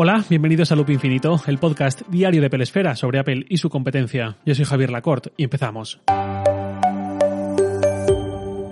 Hola, bienvenidos a Loop Infinito, el podcast diario de Pelesfera sobre Apple y su competencia. Yo soy Javier Lacorte y empezamos.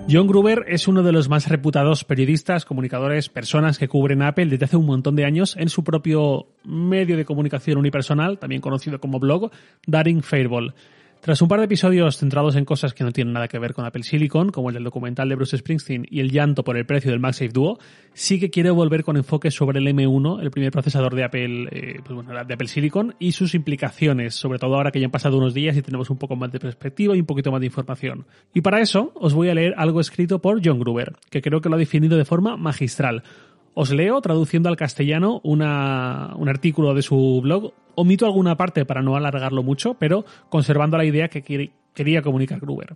John Gruber es uno de los más reputados periodistas, comunicadores, personas que cubren Apple desde hace un montón de años en su propio medio de comunicación unipersonal, también conocido como blog, Daring Fairball. Tras un par de episodios centrados en cosas que no tienen nada que ver con Apple Silicon, como el del documental de Bruce Springsteen y el llanto por el precio del MagSafe Duo, sí que quiere volver con enfoque sobre el M1, el primer procesador de Apple, eh, pues bueno, de Apple Silicon, y sus implicaciones, sobre todo ahora que ya han pasado unos días y tenemos un poco más de perspectiva y un poquito más de información. Y para eso os voy a leer algo escrito por John Gruber, que creo que lo ha definido de forma magistral. Os leo, traduciendo al castellano, una, un artículo de su blog. Omito alguna parte para no alargarlo mucho, pero conservando la idea que quería comunicar Gruber.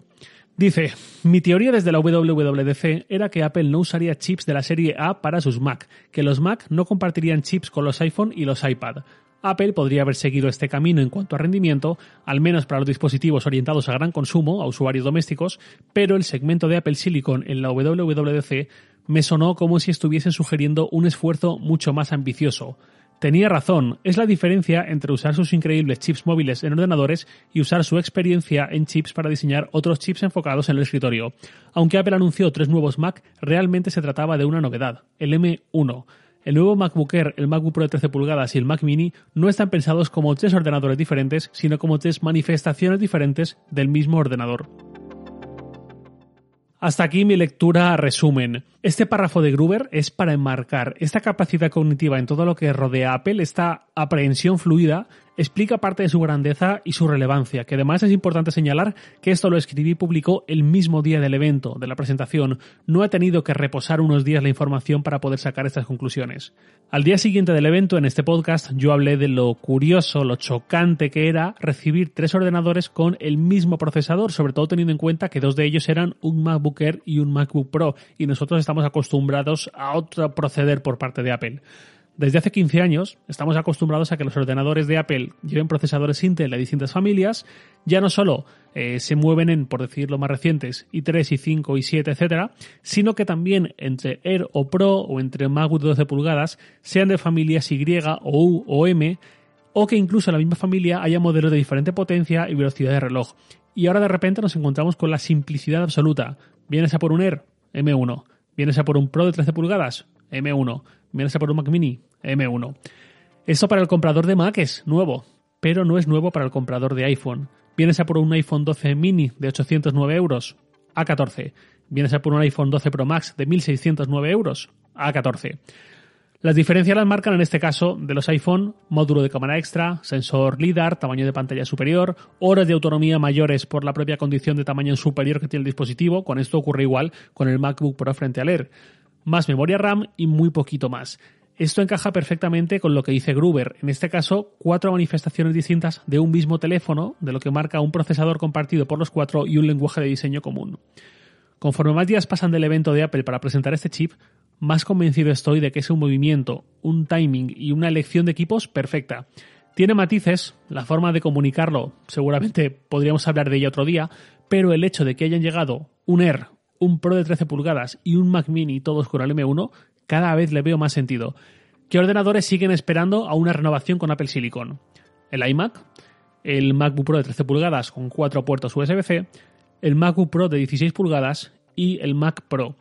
Dice, mi teoría desde la WWDC era que Apple no usaría chips de la serie A para sus Mac, que los Mac no compartirían chips con los iPhone y los iPad. Apple podría haber seguido este camino en cuanto a rendimiento, al menos para los dispositivos orientados a gran consumo, a usuarios domésticos, pero el segmento de Apple Silicon en la WWDC me sonó como si estuviesen sugiriendo un esfuerzo mucho más ambicioso. Tenía razón, es la diferencia entre usar sus increíbles chips móviles en ordenadores y usar su experiencia en chips para diseñar otros chips enfocados en el escritorio. Aunque Apple anunció tres nuevos Mac, realmente se trataba de una novedad, el M1. El nuevo MacBook Air, el MacBook Pro de 13 pulgadas y el Mac Mini no están pensados como tres ordenadores diferentes, sino como tres manifestaciones diferentes del mismo ordenador. Hasta aquí mi lectura resumen. Este párrafo de Gruber es para enmarcar esta capacidad cognitiva en todo lo que rodea a Apple, esta aprehensión fluida, explica parte de su grandeza y su relevancia, que además es importante señalar que esto lo escribí y publicó el mismo día del evento, de la presentación. No ha tenido que reposar unos días la información para poder sacar estas conclusiones. Al día siguiente del evento, en este podcast, yo hablé de lo curioso, lo chocante que era recibir tres ordenadores con el mismo procesador, sobre todo teniendo en cuenta que dos de ellos eran un MacBook Air y un MacBook Pro, y nosotros estamos acostumbrados a otro proceder por parte de Apple. Desde hace 15 años estamos acostumbrados a que los ordenadores de Apple lleven procesadores Intel de distintas familias, ya no solo eh, se mueven en, por decirlo más recientes, i3, i5, i7, etcétera, sino que también entre Air o Pro o entre MacBook de 12 pulgadas sean de familias Y o U o M, o que incluso en la misma familia haya modelos de diferente potencia y velocidad de reloj. Y ahora de repente nos encontramos con la simplicidad absoluta. Vienes a por un Air, M1. Vienes a por un Pro de 13 pulgadas, M1. Vienes a por un Mac Mini, M1. Esto para el comprador de Mac es nuevo, pero no es nuevo para el comprador de iPhone. Vienes a por un iPhone 12 mini de 809 euros, A14. Vienes a por un iPhone 12 Pro Max de 1609 euros, A14. Las diferencias las marcan en este caso de los iPhone, módulo de cámara extra, sensor LIDAR, tamaño de pantalla superior, horas de autonomía mayores por la propia condición de tamaño superior que tiene el dispositivo, con esto ocurre igual con el MacBook Pro frente al Air, más memoria RAM y muy poquito más. Esto encaja perfectamente con lo que dice Gruber, en este caso cuatro manifestaciones distintas de un mismo teléfono, de lo que marca un procesador compartido por los cuatro y un lenguaje de diseño común. Conforme más días pasan del evento de Apple para presentar este chip, más convencido estoy de que es un movimiento, un timing y una elección de equipos perfecta. Tiene matices, la forma de comunicarlo, seguramente podríamos hablar de ella otro día, pero el hecho de que hayan llegado un Air, un Pro de 13 pulgadas y un Mac Mini todos con el M1, cada vez le veo más sentido. ¿Qué ordenadores siguen esperando a una renovación con Apple Silicon? El iMac, el MacBook Pro de 13 pulgadas con cuatro puertos USB-C, el MacBook Pro de 16 pulgadas y el Mac Pro.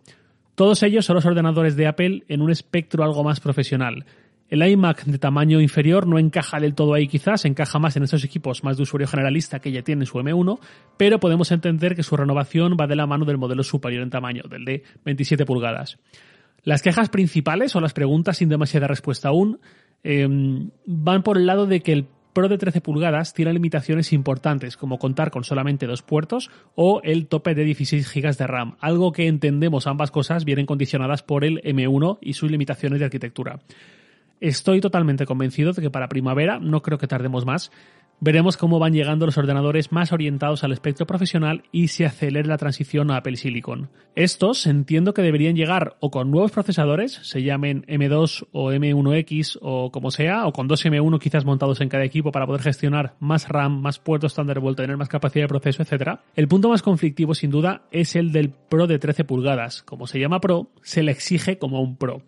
Todos ellos son los ordenadores de Apple en un espectro algo más profesional. El iMac de tamaño inferior no encaja del todo ahí quizás, encaja más en estos equipos más de usuario generalista que ya tienen su M1, pero podemos entender que su renovación va de la mano del modelo superior en tamaño, del de 27 pulgadas. Las quejas principales o las preguntas sin demasiada respuesta aún em, van por el lado de que el Pro de 13 pulgadas tiene limitaciones importantes, como contar con solamente dos puertos o el tope de 16 GB de RAM, algo que entendemos ambas cosas vienen condicionadas por el M1 y sus limitaciones de arquitectura. Estoy totalmente convencido de que para primavera, no creo que tardemos más, veremos cómo van llegando los ordenadores más orientados al espectro profesional y se acelere la transición a Apple Silicon. Estos entiendo que deberían llegar o con nuevos procesadores, se llamen M2 o M1X o como sea, o con dos M1 quizás montados en cada equipo para poder gestionar más RAM, más puertos Thunderbolt, tener más capacidad de proceso, etc. El punto más conflictivo sin duda es el del Pro de 13 pulgadas. Como se llama Pro, se le exige como un Pro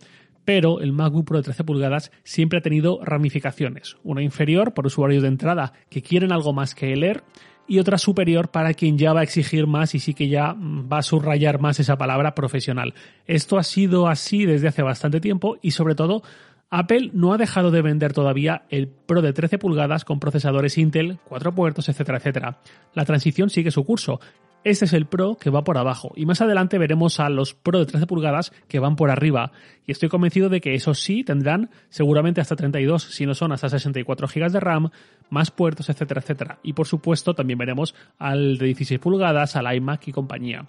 pero el MacBook Pro de 13 pulgadas siempre ha tenido ramificaciones. Una inferior por usuarios de entrada que quieren algo más que Air y otra superior para quien ya va a exigir más y sí que ya va a subrayar más esa palabra profesional. Esto ha sido así desde hace bastante tiempo y sobre todo Apple no ha dejado de vender todavía el Pro de 13 pulgadas con procesadores Intel, cuatro puertos, etcétera, etcétera. La transición sigue su curso. Este es el Pro que va por abajo. Y más adelante veremos a los Pro de 13 pulgadas que van por arriba. Y estoy convencido de que esos sí tendrán seguramente hasta 32, si no son hasta 64 GB de RAM, más puertos, etcétera, etcétera. Y por supuesto también veremos al de 16 pulgadas, al iMac y compañía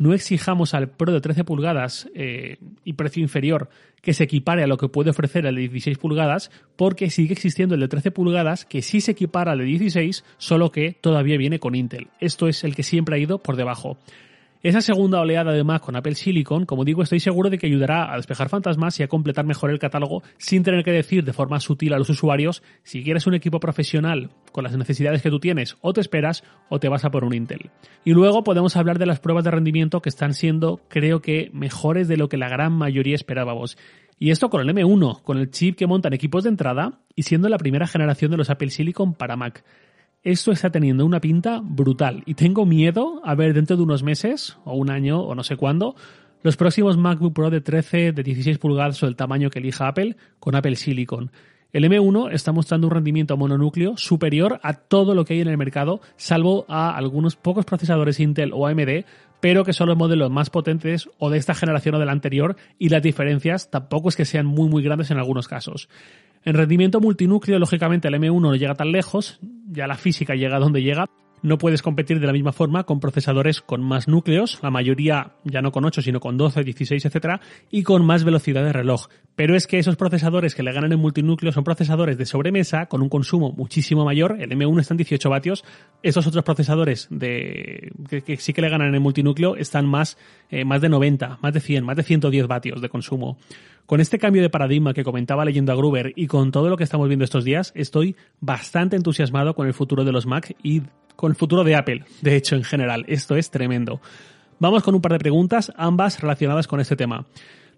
no exijamos al Pro de 13 pulgadas eh, y precio inferior que se equipare a lo que puede ofrecer el de 16 pulgadas, porque sigue existiendo el de 13 pulgadas que sí se equipara al de 16, solo que todavía viene con Intel. Esto es el que siempre ha ido por debajo. Esa segunda oleada de Mac con Apple Silicon, como digo, estoy seguro de que ayudará a despejar fantasmas y a completar mejor el catálogo sin tener que decir de forma sutil a los usuarios si quieres un equipo profesional con las necesidades que tú tienes o te esperas o te vas a por un Intel. Y luego podemos hablar de las pruebas de rendimiento que están siendo, creo que, mejores de lo que la gran mayoría esperábamos. Y esto con el M1, con el chip que montan equipos de entrada y siendo la primera generación de los Apple Silicon para Mac esto está teniendo una pinta brutal y tengo miedo a ver dentro de unos meses o un año o no sé cuándo los próximos MacBook Pro de 13, de 16 pulgadas o el tamaño que elija Apple con Apple Silicon. El M1 está mostrando un rendimiento mononúcleo superior a todo lo que hay en el mercado, salvo a algunos pocos procesadores Intel o AMD, pero que son los modelos más potentes o de esta generación o de la anterior, y las diferencias tampoco es que sean muy muy grandes en algunos casos. En rendimiento multinúcleo, lógicamente, el M1 no llega tan lejos, ya la física llega donde llega, no puedes competir de la misma forma con procesadores con más núcleos, la mayoría ya no con 8, sino con 12, 16, etcétera, y con más velocidad de reloj. Pero es que esos procesadores que le ganan en multinúcleo son procesadores de sobremesa con un consumo muchísimo mayor. El M1 está en 18 vatios. Estos otros procesadores de, que, sí que le ganan en multinúcleo están más, eh, más de 90, más de 100, más de 110 vatios de consumo. Con este cambio de paradigma que comentaba leyendo a Gruber y con todo lo que estamos viendo estos días, estoy bastante entusiasmado con el futuro de los Mac y con el futuro de Apple, de hecho, en general. Esto es tremendo. Vamos con un par de preguntas, ambas relacionadas con este tema.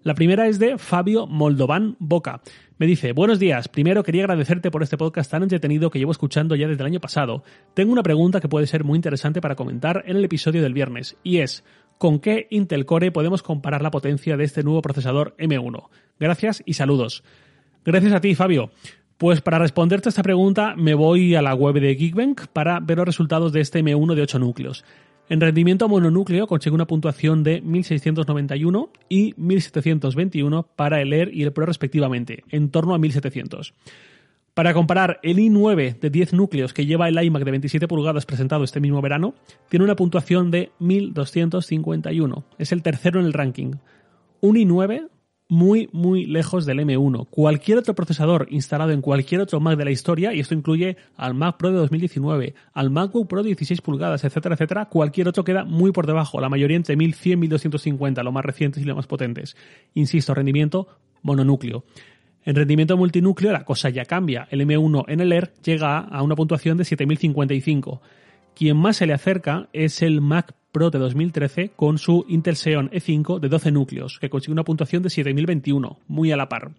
La primera es de Fabio Moldovan Boca. Me dice, buenos días, primero quería agradecerte por este podcast tan entretenido que llevo escuchando ya desde el año pasado. Tengo una pregunta que puede ser muy interesante para comentar en el episodio del viernes, y es, ¿con qué Intel Core podemos comparar la potencia de este nuevo procesador M1? Gracias y saludos. Gracias a ti, Fabio. Pues para responderte a esta pregunta me voy a la web de Geekbench para ver los resultados de este M1 de 8 núcleos. En rendimiento mononúcleo consigue una puntuación de 1691 y 1721 para el Air y el Pro respectivamente, en torno a 1700. Para comparar, el i9 de 10 núcleos que lleva el iMac de 27 pulgadas presentado este mismo verano, tiene una puntuación de 1251. Es el tercero en el ranking. Un i9 muy, muy lejos del M1. Cualquier otro procesador instalado en cualquier otro Mac de la historia, y esto incluye al Mac Pro de 2019, al MacBook Pro de 16 pulgadas, etcétera, etcétera, cualquier otro queda muy por debajo, la mayoría entre 1100 y 1250, los más recientes y los más potentes. Insisto, rendimiento mononúcleo. En rendimiento multinúcleo la cosa ya cambia. El M1 en el Air llega a una puntuación de 7055. Quien más se le acerca es el Mac Pro de 2013 con su Intel Xeon E5 de 12 núcleos, que consigue una puntuación de 7021, muy a la par.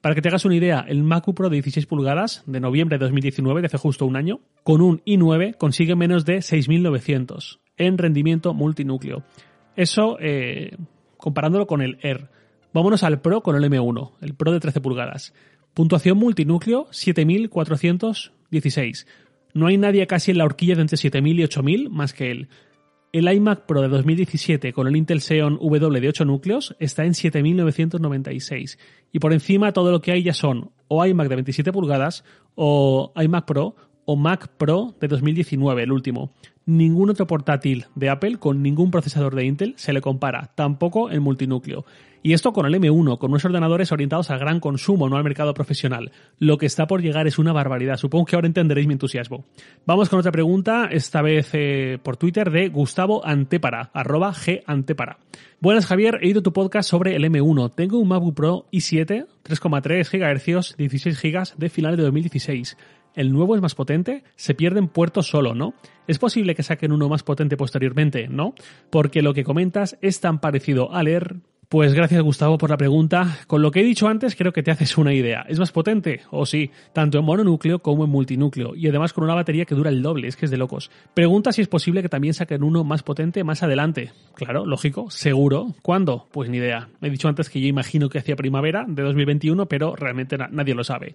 Para que te hagas una idea, el MacBook Pro de 16 pulgadas de noviembre de 2019, de hace justo un año, con un i9 consigue menos de 6900 en rendimiento multinúcleo. Eso eh, comparándolo con el Air. Vámonos al Pro con el M1, el Pro de 13 pulgadas. Puntuación multinúcleo 7416. No hay nadie casi en la horquilla de entre 7000 y 8000 más que él. El iMac Pro de 2017 con el Intel Xeon W de 8 núcleos está en 7996 y por encima todo lo que hay ya son o iMac de 27 pulgadas o iMac Pro o Mac Pro de 2019, el último. Ningún otro portátil de Apple con ningún procesador de Intel se le compara, tampoco el multinúcleo. Y esto con el M1, con unos ordenadores orientados al gran consumo, no al mercado profesional. Lo que está por llegar es una barbaridad. Supongo que ahora entenderéis mi entusiasmo. Vamos con otra pregunta, esta vez eh, por Twitter, de Gustavo Antepara, arroba G Antepara. Buenas Javier, he ido tu podcast sobre el M1. Tengo un MacBook Pro i7, 3,3 GHz, 16 GB de finales de 2016 el nuevo es más potente, se pierden puertos solo, ¿no? Es posible que saquen uno más potente posteriormente, ¿no? Porque lo que comentas es tan parecido al Air Pues gracias Gustavo por la pregunta. Con lo que he dicho antes creo que te haces una idea. ¿Es más potente? O sí, tanto en mononúcleo como en multinúcleo. Y además con una batería que dura el doble, es que es de locos. Pregunta si es posible que también saquen uno más potente más adelante. Claro, lógico, seguro. ¿Cuándo? Pues ni idea. He dicho antes que yo imagino que hacia primavera de 2021, pero realmente nadie lo sabe.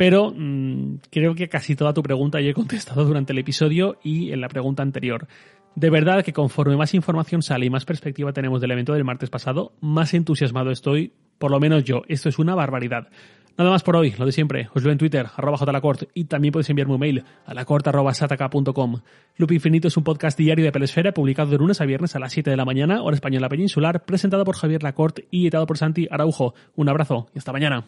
Pero mmm, creo que casi toda tu pregunta ya he contestado durante el episodio y en la pregunta anterior. De verdad que conforme más información sale y más perspectiva tenemos del evento del martes pasado, más entusiasmado estoy, por lo menos yo. Esto es una barbaridad. Nada más por hoy, lo de siempre. Os veo en Twitter, arroba jlacort, y también podéis enviarme un mail a lacort.sataka.com. Loop Infinito es un podcast diario de Pelesfera publicado de lunes a viernes a las 7 de la mañana, hora española peninsular, presentado por Javier Lacort y editado por Santi Araujo. Un abrazo y hasta mañana.